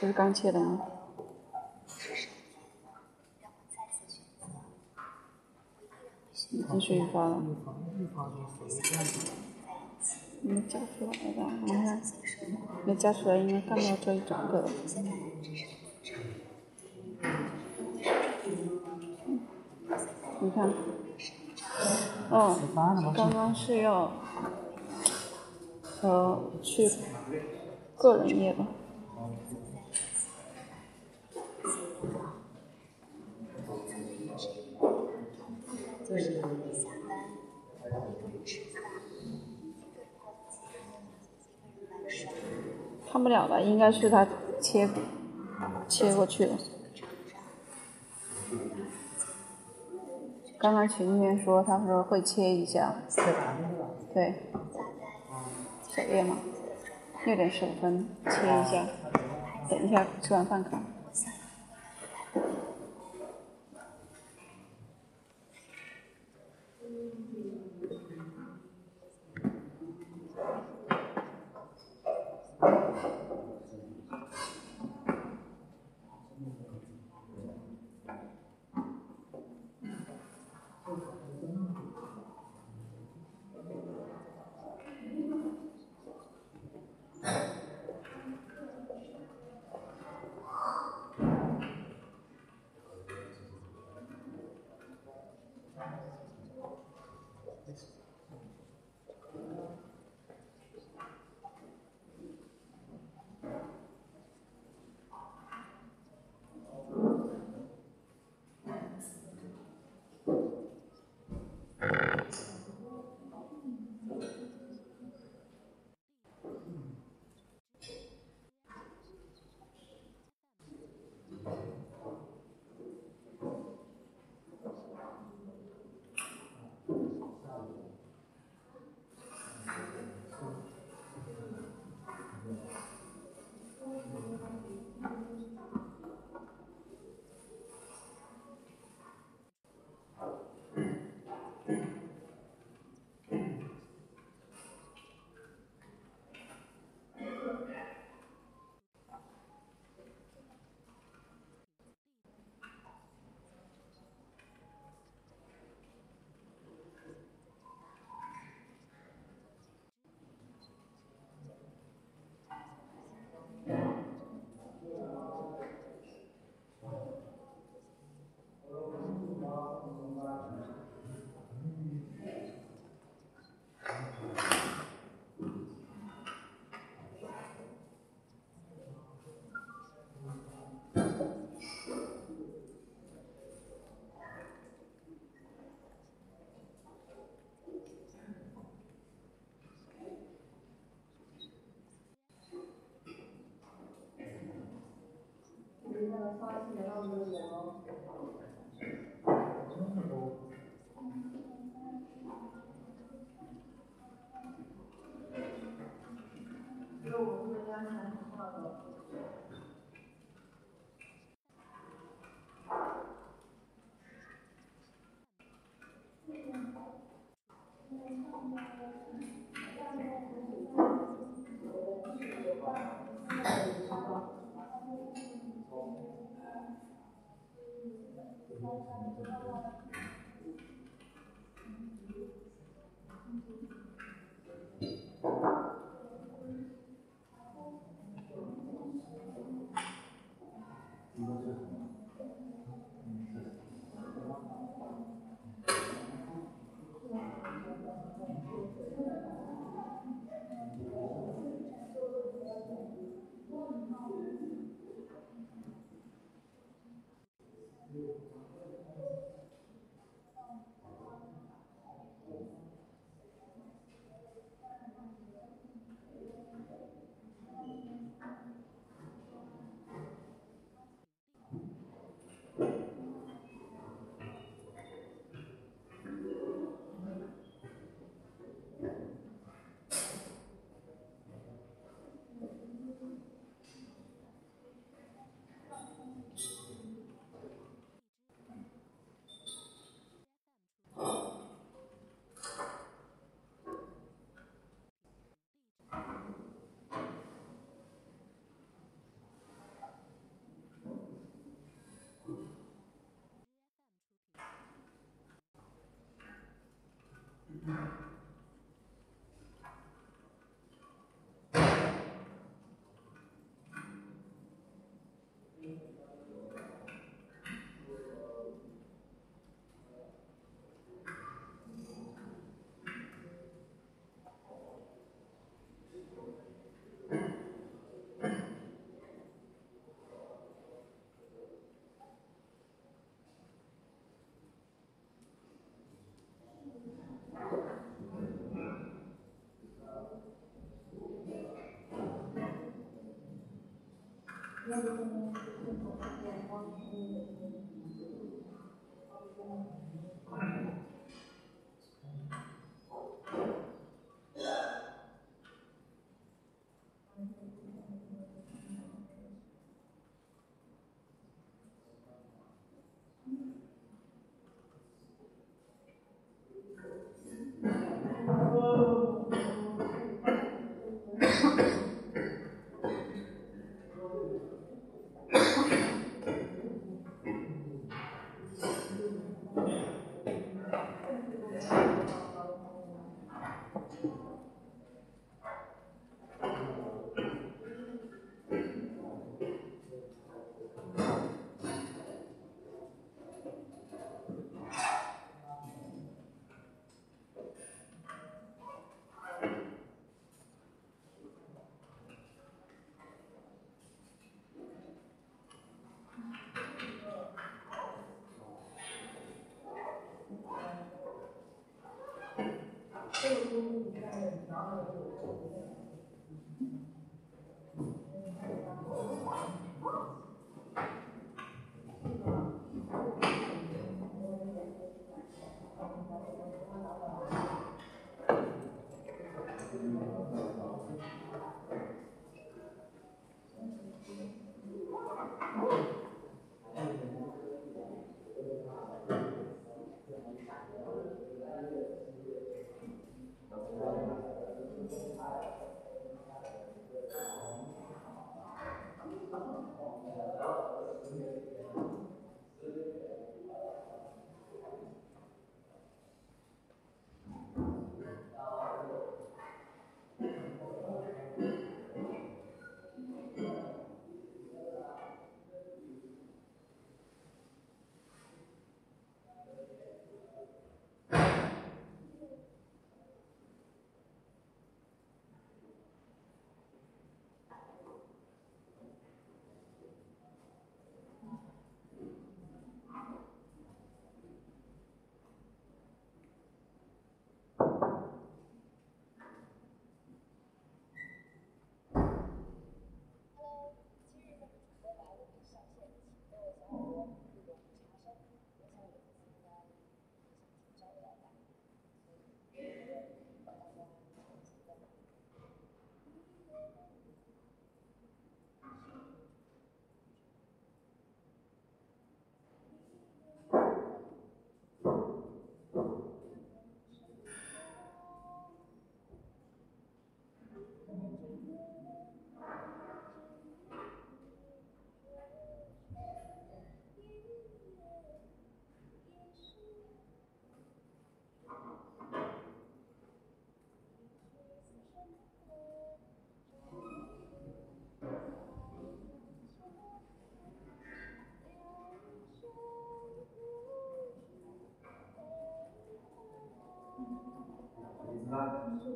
不是刚切的吗？已经是预发了。没加出来吧？你看，没加出来，应该看到这一整个。你看，哦，刚刚是要。呃，去个人页吧。看不了了，应该是他切切过去了。刚刚群里面说，他说会切一下。对。首页嘛，六点十五分切一下，等一下吃完饭看。发现他们有，因为我。Thank you. Mm-hmm. Thank you. 这个公共建设你拿到以后有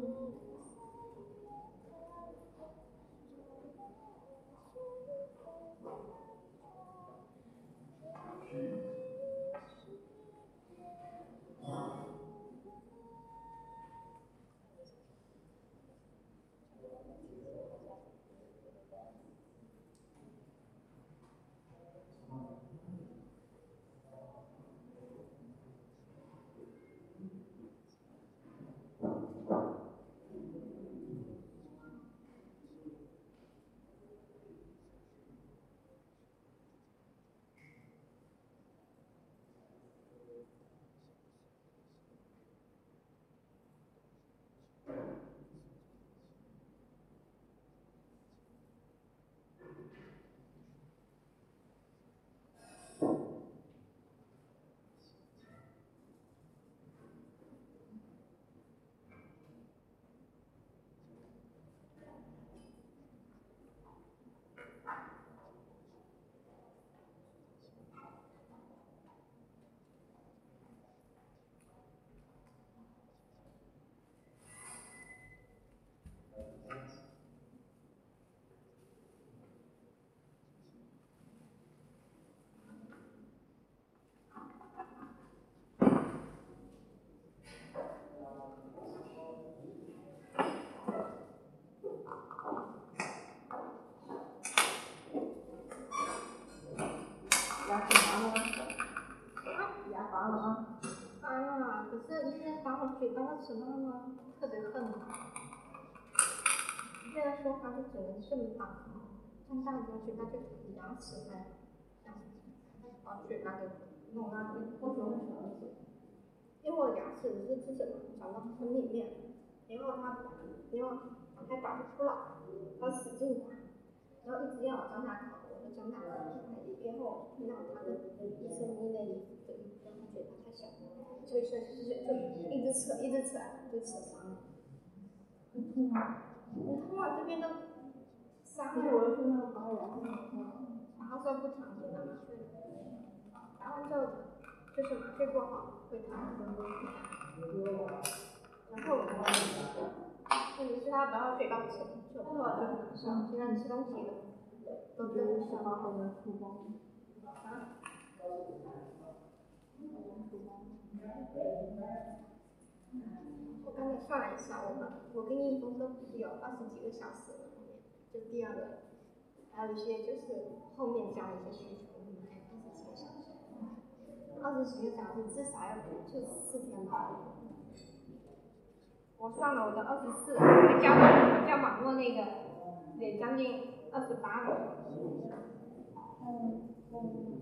Oh. 嘴巴的时候呢，特别恨他。现在说话就只能这么大，长大之后嘴巴就牙齿在，把嘴巴给弄那里。为什么因为我牙齿是是什么长到很里面，然后他，然后还拔不出来，他使劲拔，然后一直要我张大口，我就张大口，然后听到他的医生医那里，所以说就就一直扯一直扯，就扯伤了。痛吗？你痛啊，这边都伤了。我是那个拔完，然后说不疼，就拿麻醉。拔完之后就就是麻醉过后会疼。然后，问题是他把我嘴巴扯扯破了，就很难受。现在你吃东西的都都是小包好的粗包。啊？我刚才算了一下，我们我跟应峰都有二十几个小时了，后面就第二个，还有一些就是后面加一些需求，我们还二十几个小时，二十几个小时至少要就四天吧。我算了，我的二十四，加网加网络那个得将近二十八了。嗯。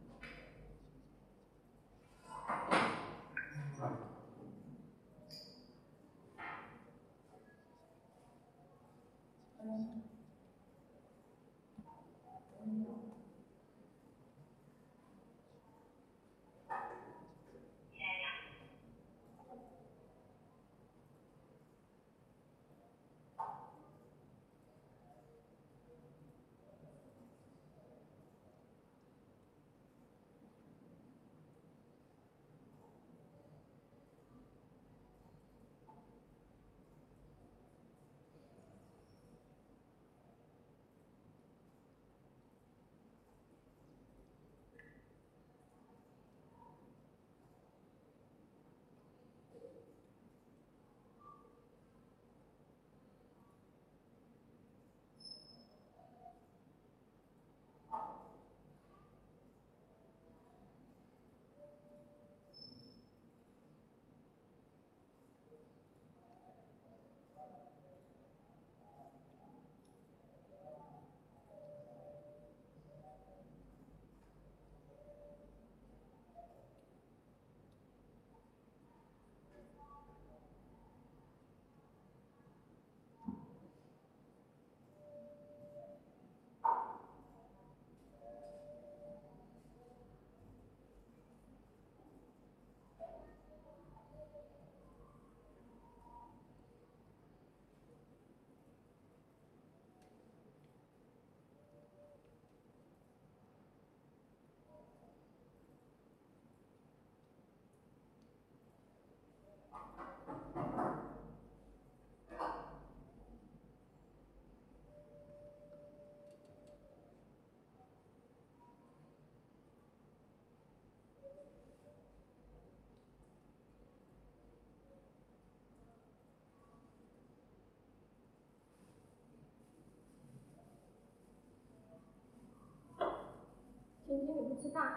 今天你不吃饭？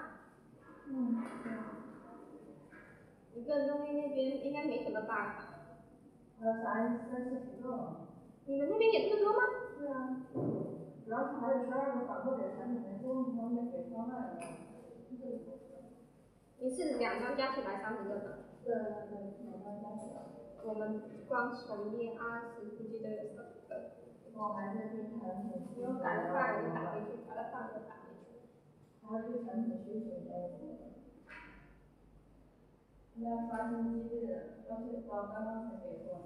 嗯，一个人东边那边应该没什么饭。还有三三四十个。你们那边也这么多吗？是啊。主要是还有十二个反馈给产品的时候，能没给方案的。你是两张加起来三十个的？对对对，两张加起来。我们光首页二十估计都有十个。我还是对产品，因为改了半个打回去，改了半个打。还有对产品需求要求。应该刷新机制，要求到刚刚才给过。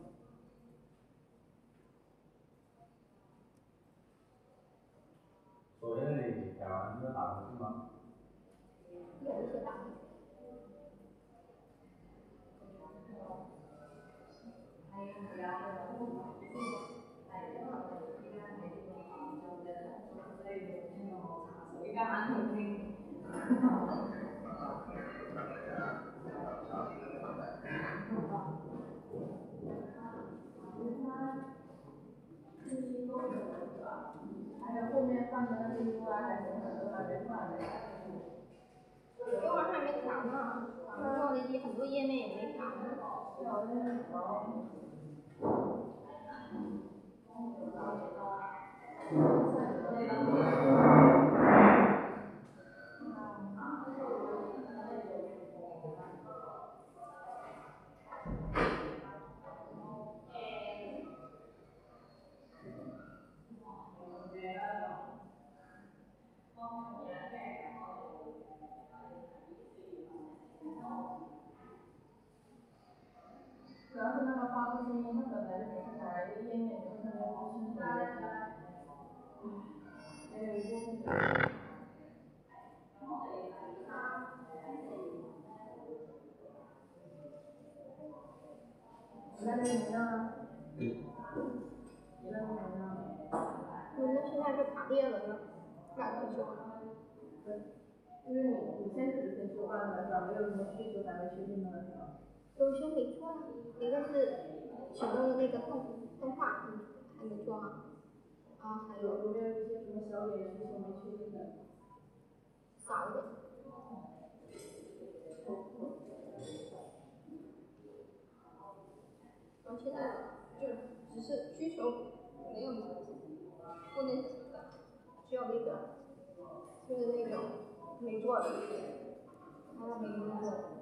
首页里改完要打回去吗？有一些打。面也对，因为你你先只是先修完了是吧？没有什么需求还没确定的是吧？都修没做啊，一个是启动的那个动动画还没做啊，啊还有有没有一些什么小点需求没确定的？少一点。我现在就只是需求没有什么，不能需要那个就是那种没做的，还有没工作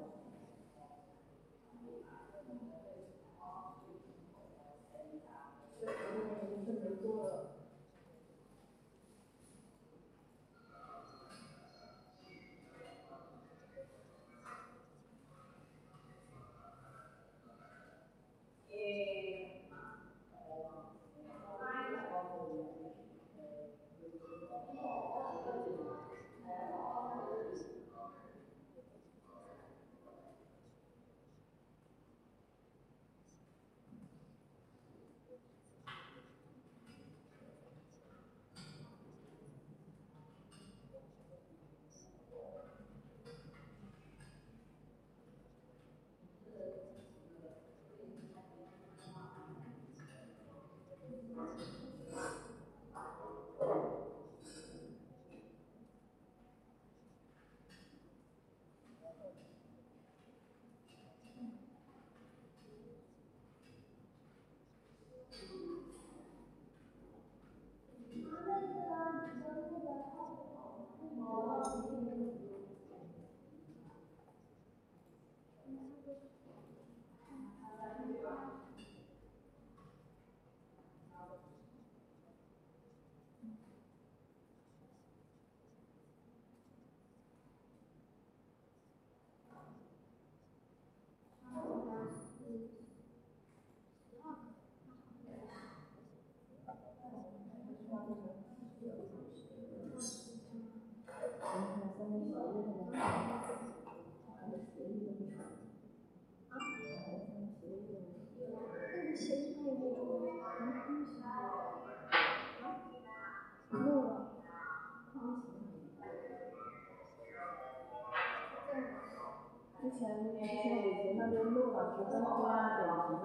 之前那边录了，直升飞啊等级，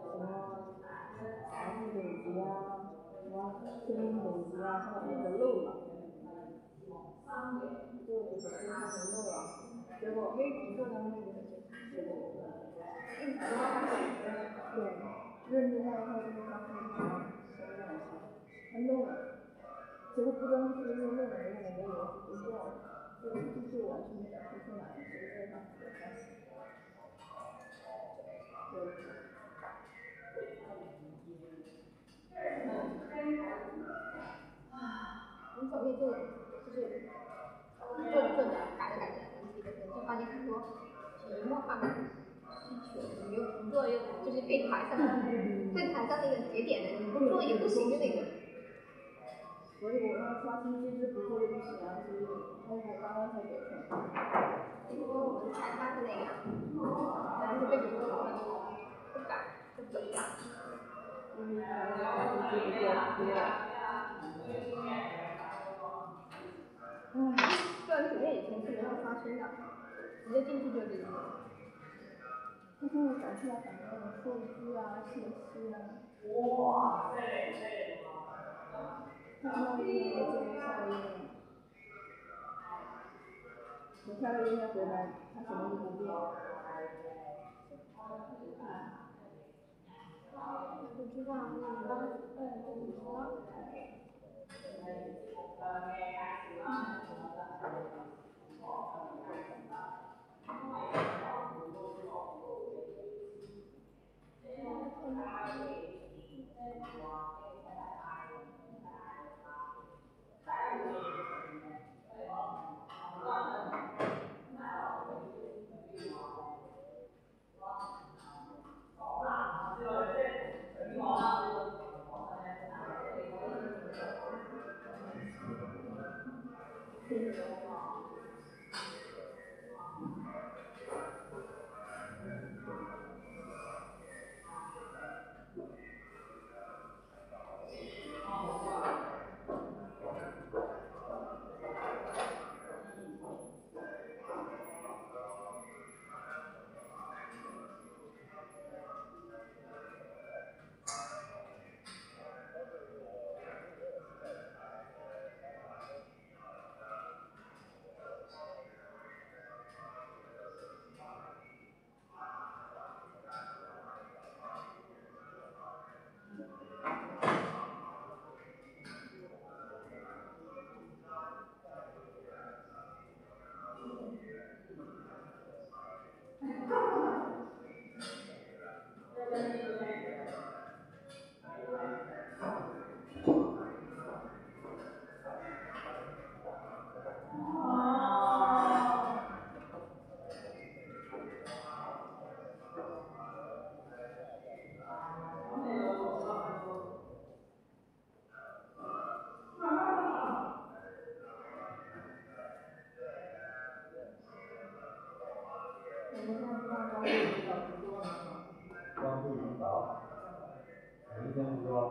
什么财务等级啊，什么声音等级啊，上面都漏了。就有手机上面漏了，结果没提过他们那个结果。对，认真的话就是他可以说，他漏了。结果不光是用那个那个那个是不够，就是就你后面就就是做着做着改着改着就发现很多题目上的需求，你又不做又就是对台上的对台上那个节点的，你不做也不行的那个。所以我要刷新机制不做就不行啊，所以那我刚刚才给分。因为我们裁判是那个，然后就被你说了，不改不改。因为他刷新机制不做不做。唉，个人主页以前是没有刷新的，直接进去就进去了。他现在搞出来很多那种数据啊、信息啊。哇！看到一个这个下一页，你下个页面回来，它什么都不变。不知道，那你帮嗯你说。sebagai KSUA dan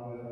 天不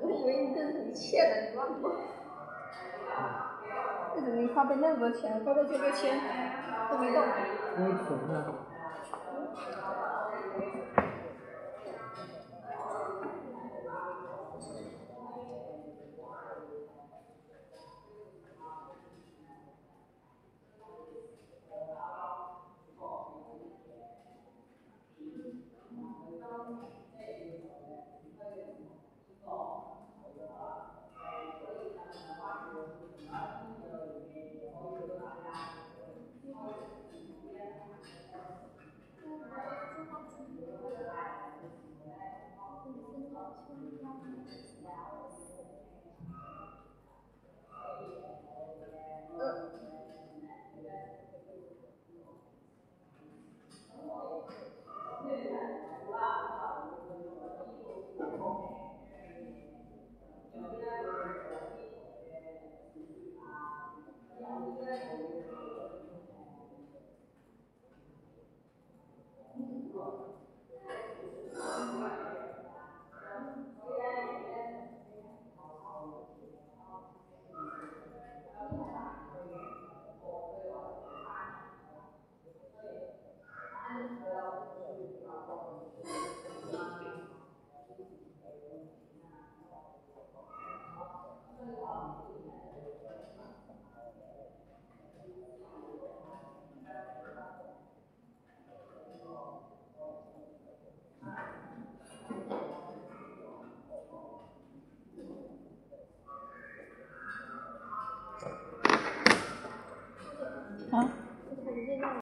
我以为你这是你欠的，你忘了？为什么你花呗那么多钱，花呗就六千都没动？